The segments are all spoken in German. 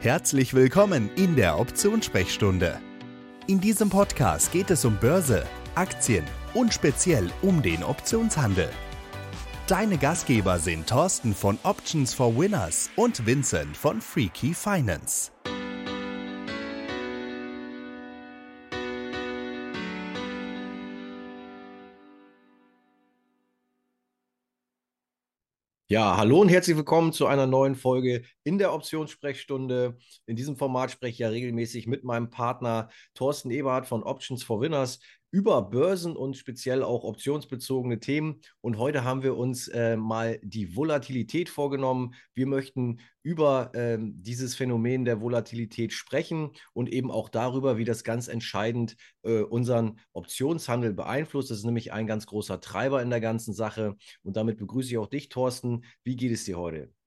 Herzlich willkommen in der Optionssprechstunde. In diesem Podcast geht es um Börse, Aktien und speziell um den Optionshandel. Deine Gastgeber sind Thorsten von Options for Winners und Vincent von Freaky Finance. Ja, hallo und herzlich willkommen zu einer neuen Folge in der Optionssprechstunde. In diesem Format spreche ich ja regelmäßig mit meinem Partner Thorsten Eberhardt von Options for Winners über Börsen und speziell auch optionsbezogene Themen. Und heute haben wir uns äh, mal die Volatilität vorgenommen. Wir möchten über äh, dieses Phänomen der Volatilität sprechen und eben auch darüber, wie das ganz entscheidend äh, unseren Optionshandel beeinflusst. Das ist nämlich ein ganz großer Treiber in der ganzen Sache. Und damit begrüße ich auch dich, Thorsten. Wie geht es dir heute?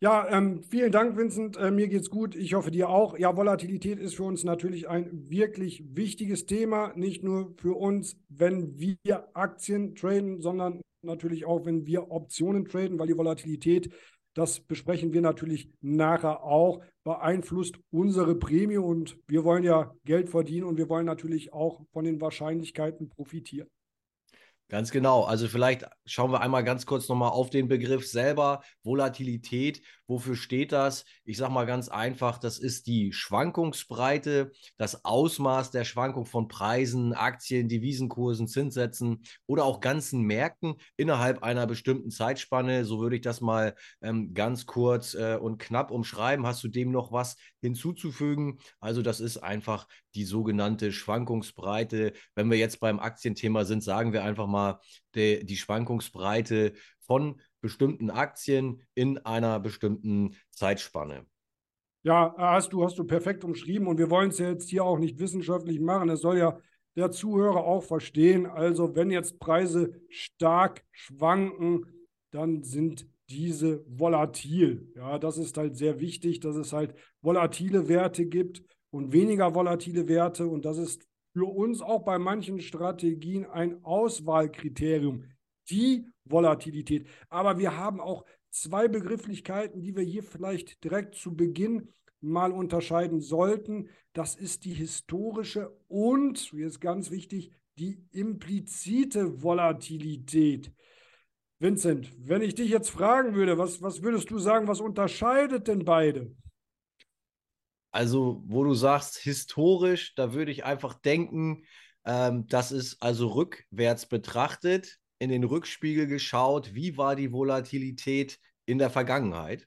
Ja, ähm, vielen Dank, Vincent. Äh, mir geht's gut. Ich hoffe dir auch. Ja, Volatilität ist für uns natürlich ein wirklich wichtiges Thema. Nicht nur für uns, wenn wir Aktien traden, sondern natürlich auch, wenn wir Optionen traden, weil die Volatilität, das besprechen wir natürlich nachher auch, beeinflusst unsere Prämie und wir wollen ja Geld verdienen und wir wollen natürlich auch von den Wahrscheinlichkeiten profitieren. Ganz genau. Also vielleicht schauen wir einmal ganz kurz nochmal auf den Begriff selber. Volatilität. Wofür steht das? Ich sage mal ganz einfach, das ist die Schwankungsbreite, das Ausmaß der Schwankung von Preisen, Aktien, Devisenkursen, Zinssätzen oder auch ganzen Märkten innerhalb einer bestimmten Zeitspanne. So würde ich das mal ähm, ganz kurz äh, und knapp umschreiben. Hast du dem noch was hinzuzufügen? Also das ist einfach die sogenannte Schwankungsbreite. Wenn wir jetzt beim Aktienthema sind, sagen wir einfach mal die, die Schwankungsbreite von bestimmten Aktien in einer bestimmten Zeitspanne. Ja, hast du, hast du perfekt umschrieben und wir wollen es ja jetzt hier auch nicht wissenschaftlich machen. Es soll ja der Zuhörer auch verstehen. Also, wenn jetzt Preise stark schwanken, dann sind diese volatil. Ja, das ist halt sehr wichtig, dass es halt volatile Werte gibt und weniger volatile Werte. Und das ist für uns auch bei manchen Strategien ein Auswahlkriterium, die Volatilität. Aber wir haben auch zwei Begrifflichkeiten, die wir hier vielleicht direkt zu Beginn mal unterscheiden sollten. Das ist die historische und, hier ist ganz wichtig, die implizite Volatilität. Vincent, wenn ich dich jetzt fragen würde, was, was würdest du sagen, was unterscheidet denn beide? Also, wo du sagst, historisch, da würde ich einfach denken, ähm, das ist also rückwärts betrachtet, in den Rückspiegel geschaut, wie war die Volatilität in der Vergangenheit.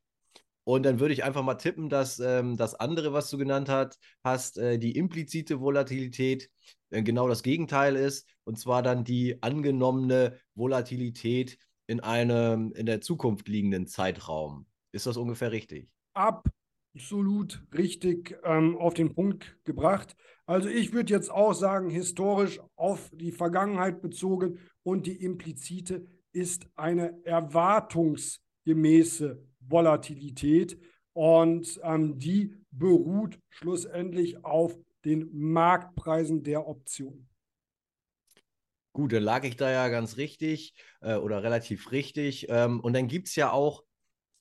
Und dann würde ich einfach mal tippen, dass ähm, das andere, was du genannt hat, hast, äh, die implizite Volatilität äh, genau das Gegenteil ist. Und zwar dann die angenommene Volatilität in einem in der Zukunft liegenden Zeitraum. Ist das ungefähr richtig? Ab absolut richtig ähm, auf den Punkt gebracht. Also ich würde jetzt auch sagen, historisch auf die Vergangenheit bezogen und die implizite ist eine erwartungsgemäße Volatilität und ähm, die beruht schlussendlich auf den Marktpreisen der Optionen. Gut, dann lag ich da ja ganz richtig äh, oder relativ richtig. Ähm, und dann gibt es ja auch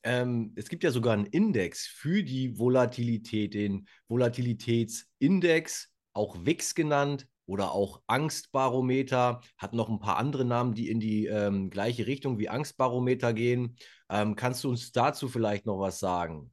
ähm, es gibt ja sogar einen Index für die Volatilität, den Volatilitätsindex, auch WIX genannt oder auch Angstbarometer, hat noch ein paar andere Namen, die in die ähm, gleiche Richtung wie Angstbarometer gehen. Ähm, kannst du uns dazu vielleicht noch was sagen?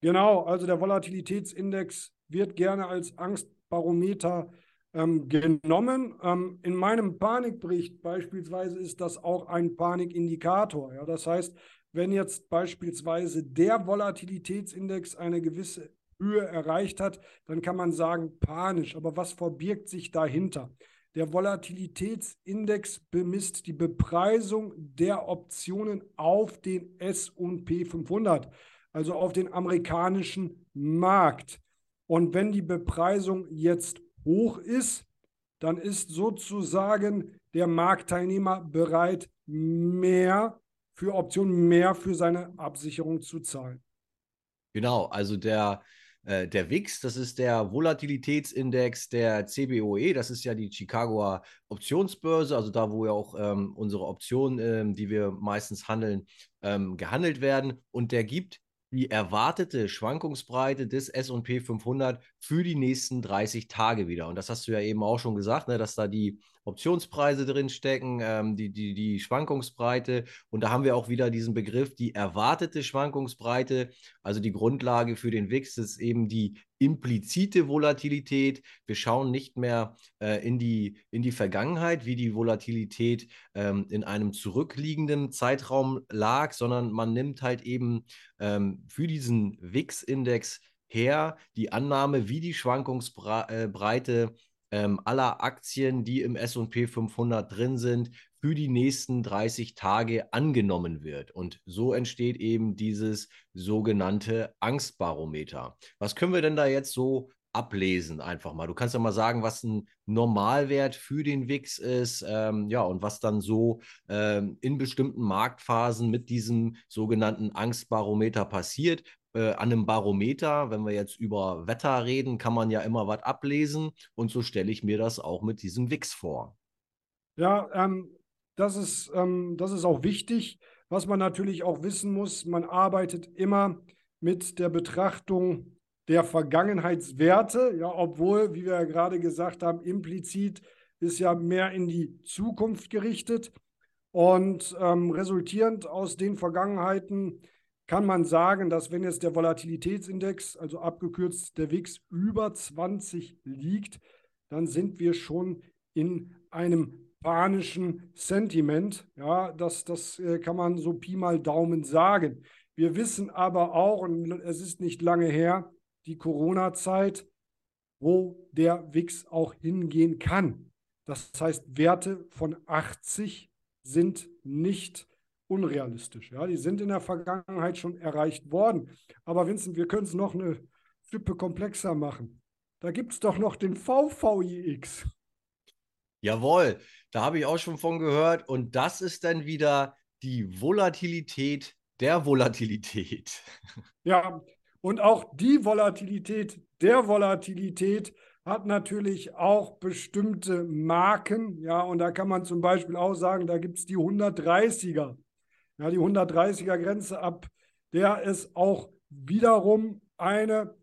Genau, also der Volatilitätsindex wird gerne als Angstbarometer ähm, genommen. Ähm, in meinem Panikbericht beispielsweise ist das auch ein Panikindikator. Ja? Das heißt, wenn jetzt beispielsweise der Volatilitätsindex eine gewisse Höhe erreicht hat, dann kann man sagen panisch. Aber was verbirgt sich dahinter? Der Volatilitätsindex bemisst die Bepreisung der Optionen auf den SP 500, also auf den amerikanischen Markt. Und wenn die Bepreisung jetzt hoch ist, dann ist sozusagen der Marktteilnehmer bereit, mehr für Optionen mehr für seine Absicherung zu zahlen. Genau, also der, äh, der WIX, das ist der Volatilitätsindex der CBOE, das ist ja die Chicagoer Optionsbörse, also da, wo ja auch ähm, unsere Optionen, ähm, die wir meistens handeln, ähm, gehandelt werden. Und der gibt die erwartete Schwankungsbreite des SP 500 für die nächsten 30 Tage wieder. Und das hast du ja eben auch schon gesagt, ne, dass da die Optionspreise drin stecken, ähm, die, die, die Schwankungsbreite. Und da haben wir auch wieder diesen Begriff, die erwartete Schwankungsbreite. Also die Grundlage für den WIX ist eben die implizite Volatilität. Wir schauen nicht mehr äh, in, die, in die Vergangenheit, wie die Volatilität ähm, in einem zurückliegenden Zeitraum lag, sondern man nimmt halt eben ähm, für diesen WIX-Index her die Annahme, wie die Schwankungsbreite ähm, aller Aktien, die im SP 500 drin sind, für die nächsten 30 Tage angenommen wird. Und so entsteht eben dieses sogenannte Angstbarometer. Was können wir denn da jetzt so ablesen einfach mal. Du kannst ja mal sagen, was ein Normalwert für den WIX ist, ähm, ja, und was dann so ähm, in bestimmten Marktphasen mit diesem sogenannten Angstbarometer passiert äh, an einem Barometer, wenn wir jetzt über Wetter reden, kann man ja immer was ablesen. Und so stelle ich mir das auch mit diesem WIX vor. Ja, ähm, das, ist, ähm, das ist auch wichtig. Was man natürlich auch wissen muss, man arbeitet immer mit der Betrachtung der Vergangenheitswerte, ja, obwohl, wie wir ja gerade gesagt haben, implizit ist ja mehr in die Zukunft gerichtet. Und ähm, resultierend aus den Vergangenheiten kann man sagen, dass wenn jetzt der Volatilitätsindex, also abgekürzt der WIX, über 20 liegt, dann sind wir schon in einem panischen Sentiment. Ja, das, das äh, kann man so Pi mal Daumen sagen. Wir wissen aber auch, und es ist nicht lange her, die Corona-Zeit, wo der WIX auch hingehen kann. Das heißt, Werte von 80 sind nicht unrealistisch. Ja, die sind in der Vergangenheit schon erreicht worden. Aber Vincent, wir können es noch eine Schippe komplexer machen. Da gibt es doch noch den VVIX. Jawohl, da habe ich auch schon von gehört. Und das ist dann wieder die Volatilität der Volatilität. Ja, und auch die Volatilität der Volatilität hat natürlich auch bestimmte Marken. Ja, und da kann man zum Beispiel auch sagen, da gibt es die 130er ja, die 130er Grenze ab, der es auch wiederum eine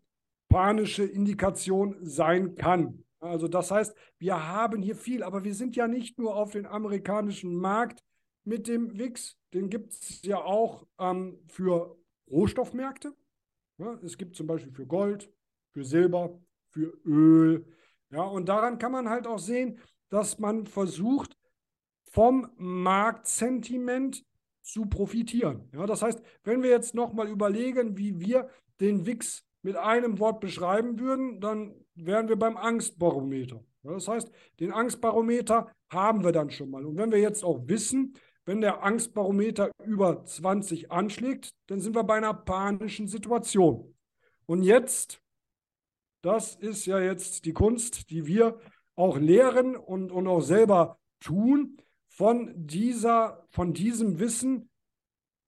panische Indikation sein kann. Also das heißt, wir haben hier viel, aber wir sind ja nicht nur auf den amerikanischen Markt mit dem WIX, den gibt es ja auch ähm, für Rohstoffmärkte. Ja, es gibt zum Beispiel für Gold, für Silber, für Öl. Ja, und daran kann man halt auch sehen, dass man versucht, vom Marktsentiment zu profitieren. Ja, das heißt, wenn wir jetzt nochmal überlegen, wie wir den WIX mit einem Wort beschreiben würden, dann wären wir beim Angstbarometer. Ja, das heißt, den Angstbarometer haben wir dann schon mal. Und wenn wir jetzt auch wissen, wenn der Angstbarometer über 20 anschlägt, dann sind wir bei einer panischen Situation. Und jetzt, das ist ja jetzt die Kunst, die wir auch lehren und, und auch selber tun, von, dieser, von diesem Wissen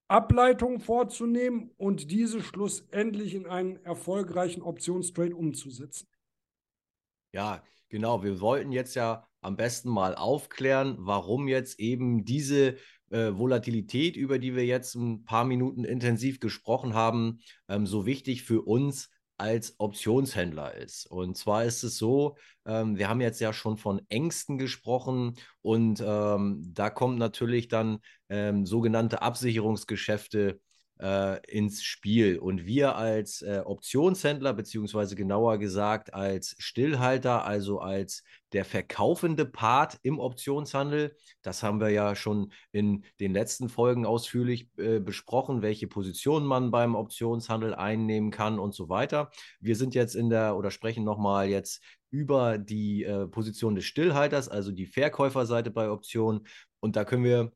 Ableitungen vorzunehmen und diese schlussendlich in einen erfolgreichen Optionstrade umzusetzen. Ja, genau. Wir wollten jetzt ja am besten mal aufklären, warum jetzt eben diese äh, Volatilität, über die wir jetzt ein paar Minuten intensiv gesprochen haben, ähm, so wichtig für uns als Optionshändler ist. Und zwar ist es so, ähm, wir haben jetzt ja schon von Ängsten gesprochen und ähm, da kommt natürlich dann ähm, sogenannte Absicherungsgeschäfte äh, ins Spiel. Und wir als äh, Optionshändler, beziehungsweise genauer gesagt als Stillhalter, also als der verkaufende Part im Optionshandel, das haben wir ja schon in den letzten Folgen ausführlich äh, besprochen, welche Positionen man beim Optionshandel einnehmen kann und so weiter. Wir sind jetzt in der oder sprechen nochmal jetzt über die äh, Position des Stillhalters, also die Verkäuferseite bei Optionen. Und da können wir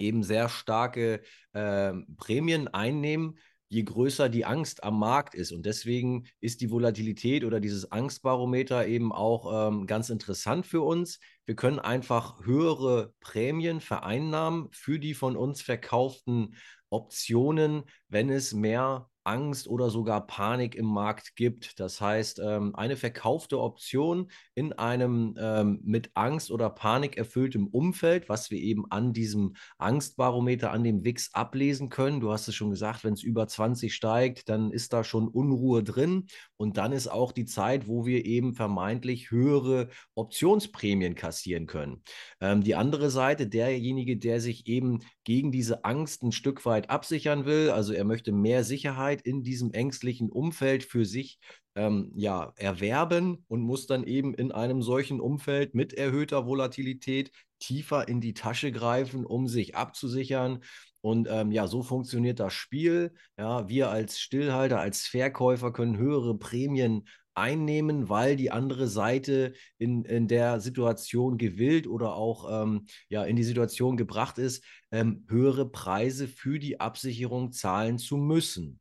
eben sehr starke äh, Prämien einnehmen, je größer die Angst am Markt ist. Und deswegen ist die Volatilität oder dieses Angstbarometer eben auch ähm, ganz interessant für uns. Wir können einfach höhere Prämien vereinnahmen für die von uns verkauften Optionen, wenn es mehr Angst oder sogar Panik im Markt gibt. Das heißt, ähm, eine verkaufte Option in einem ähm, mit Angst oder Panik erfülltem Umfeld, was wir eben an diesem Angstbarometer, an dem WIX ablesen können. Du hast es schon gesagt, wenn es über 20 steigt, dann ist da schon Unruhe drin. Und dann ist auch die Zeit, wo wir eben vermeintlich höhere Optionsprämien kassieren können. Ähm, die andere Seite, derjenige, der sich eben gegen diese Angst ein Stück weit absichern will, also er möchte mehr Sicherheit, in diesem ängstlichen Umfeld für sich ähm, ja, erwerben und muss dann eben in einem solchen Umfeld mit erhöhter Volatilität tiefer in die Tasche greifen, um sich abzusichern. Und ähm, ja, so funktioniert das Spiel. Ja, wir als Stillhalter, als Verkäufer können höhere Prämien einnehmen, weil die andere Seite in, in der Situation gewillt oder auch ähm, ja, in die Situation gebracht ist, ähm, höhere Preise für die Absicherung zahlen zu müssen.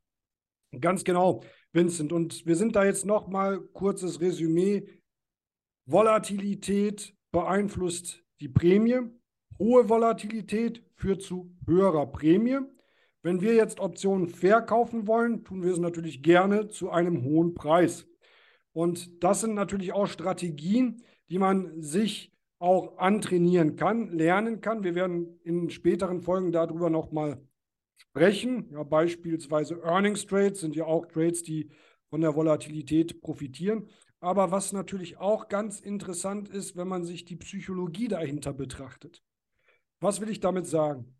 Ganz genau, Vincent. Und wir sind da jetzt nochmal kurzes Resümee. Volatilität beeinflusst die Prämie. Hohe Volatilität führt zu höherer Prämie. Wenn wir jetzt Optionen verkaufen wollen, tun wir es natürlich gerne zu einem hohen Preis. Und das sind natürlich auch Strategien, die man sich auch antrainieren kann, lernen kann. Wir werden in späteren Folgen darüber nochmal sprechen. Ja, beispielsweise Earnings Trades sind ja auch Trades, die von der Volatilität profitieren. Aber was natürlich auch ganz interessant ist, wenn man sich die Psychologie dahinter betrachtet. Was will ich damit sagen?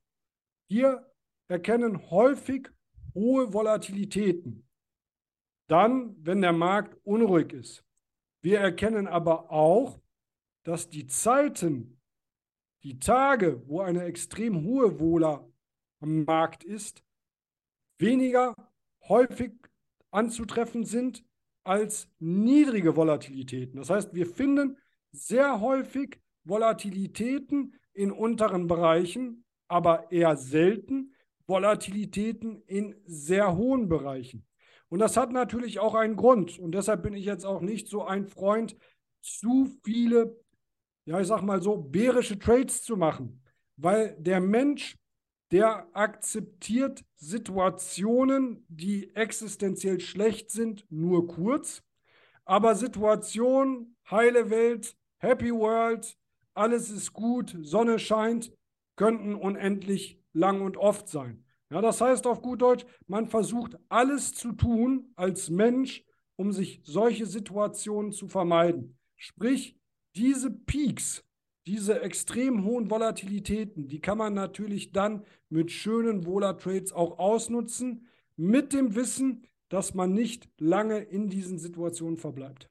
Wir erkennen häufig hohe Volatilitäten. Dann, wenn der Markt unruhig ist. Wir erkennen aber auch, dass die Zeiten, die Tage, wo eine extrem hohe Vola am Markt ist, weniger häufig anzutreffen sind als niedrige Volatilitäten. Das heißt, wir finden sehr häufig Volatilitäten in unteren Bereichen, aber eher selten Volatilitäten in sehr hohen Bereichen. Und das hat natürlich auch einen Grund. Und deshalb bin ich jetzt auch nicht so ein Freund, zu viele, ja, ich sag mal so, bärische Trades zu machen. Weil der Mensch der akzeptiert Situationen, die existenziell schlecht sind, nur kurz. Aber Situationen, heile Welt, Happy World, alles ist gut, Sonne scheint, könnten unendlich lang und oft sein. Ja, das heißt auf gut Deutsch, man versucht alles zu tun als Mensch, um sich solche Situationen zu vermeiden. Sprich, diese Peaks, diese extrem hohen Volatilitäten, die kann man natürlich dann mit schönen Vola-Trades auch ausnutzen, mit dem Wissen, dass man nicht lange in diesen Situationen verbleibt.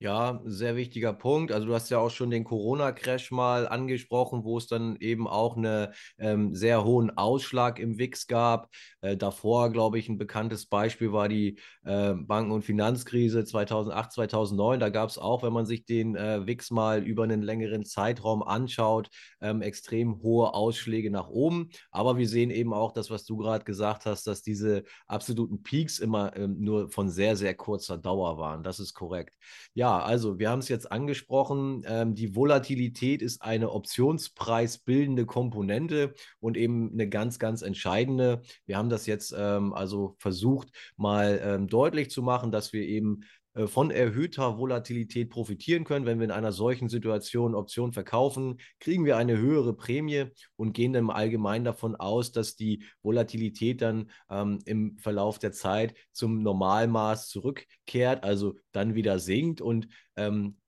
Ja, sehr wichtiger Punkt. Also du hast ja auch schon den Corona-Crash mal angesprochen, wo es dann eben auch einen ähm, sehr hohen Ausschlag im WIX gab. Äh, davor, glaube ich, ein bekanntes Beispiel war die äh, Banken- und Finanzkrise 2008, 2009. Da gab es auch, wenn man sich den äh, WIX mal über einen längeren Zeitraum anschaut, ähm, extrem hohe Ausschläge nach oben. Aber wir sehen eben auch das, was du gerade gesagt hast, dass diese absoluten Peaks immer ähm, nur von sehr, sehr kurzer Dauer waren. Das ist korrekt. Ja, ja, also wir haben es jetzt angesprochen. Ähm, die Volatilität ist eine optionspreisbildende Komponente und eben eine ganz, ganz entscheidende. Wir haben das jetzt ähm, also versucht, mal ähm, deutlich zu machen, dass wir eben von erhöhter Volatilität profitieren können. Wenn wir in einer solchen Situation Optionen verkaufen, kriegen wir eine höhere Prämie und gehen dann im Allgemeinen davon aus, dass die Volatilität dann ähm, im Verlauf der Zeit zum Normalmaß zurückkehrt, also dann wieder sinkt und ähm,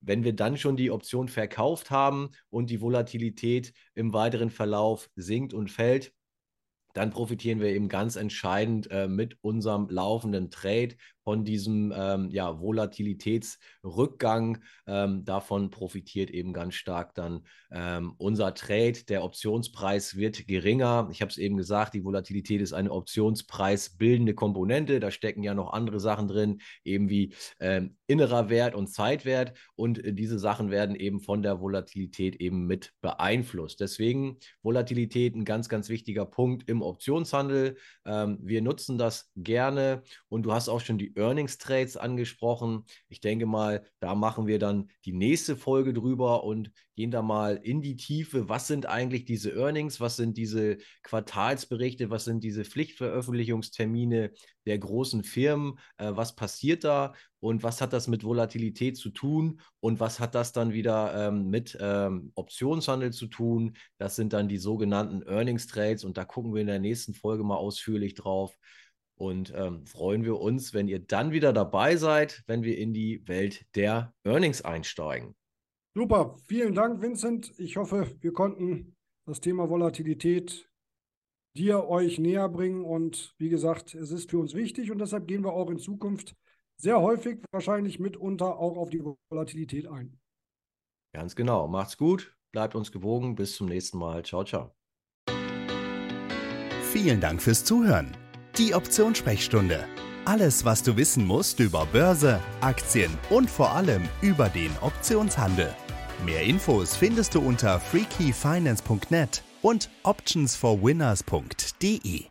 wenn wir dann schon die Option verkauft haben und die Volatilität im weiteren Verlauf sinkt und fällt, dann profitieren wir eben ganz entscheidend äh, mit unserem laufenden Trade von diesem ähm, ja, Volatilitätsrückgang. Ähm, davon profitiert eben ganz stark dann ähm, unser Trade. Der Optionspreis wird geringer. Ich habe es eben gesagt, die Volatilität ist eine optionspreisbildende Komponente. Da stecken ja noch andere Sachen drin, eben wie ähm, innerer Wert und Zeitwert. Und äh, diese Sachen werden eben von der Volatilität eben mit beeinflusst. Deswegen Volatilität ein ganz, ganz wichtiger Punkt im Optionshandel. Ähm, wir nutzen das gerne und du hast auch schon die Earnings Trades angesprochen. Ich denke mal, da machen wir dann die nächste Folge drüber und gehen da mal in die Tiefe. Was sind eigentlich diese Earnings? Was sind diese Quartalsberichte? Was sind diese Pflichtveröffentlichungstermine der großen Firmen? Äh, was passiert da? Und was hat das mit Volatilität zu tun? Und was hat das dann wieder ähm, mit ähm, Optionshandel zu tun? Das sind dann die sogenannten Earnings Trades und da gucken wir in der nächsten Folge mal ausführlich drauf. Und ähm, freuen wir uns, wenn ihr dann wieder dabei seid, wenn wir in die Welt der Earnings einsteigen. Super, vielen Dank, Vincent. Ich hoffe, wir konnten das Thema Volatilität dir euch näher bringen. Und wie gesagt, es ist für uns wichtig und deshalb gehen wir auch in Zukunft sehr häufig, wahrscheinlich mitunter auch auf die Volatilität ein. Ganz genau. Macht's gut, bleibt uns gewogen. Bis zum nächsten Mal. Ciao, ciao. Vielen Dank fürs Zuhören. Die Optionssprechstunde. Alles, was du wissen musst über Börse, Aktien und vor allem über den Optionshandel. Mehr Infos findest du unter freakyfinance.net und optionsforwinners.de.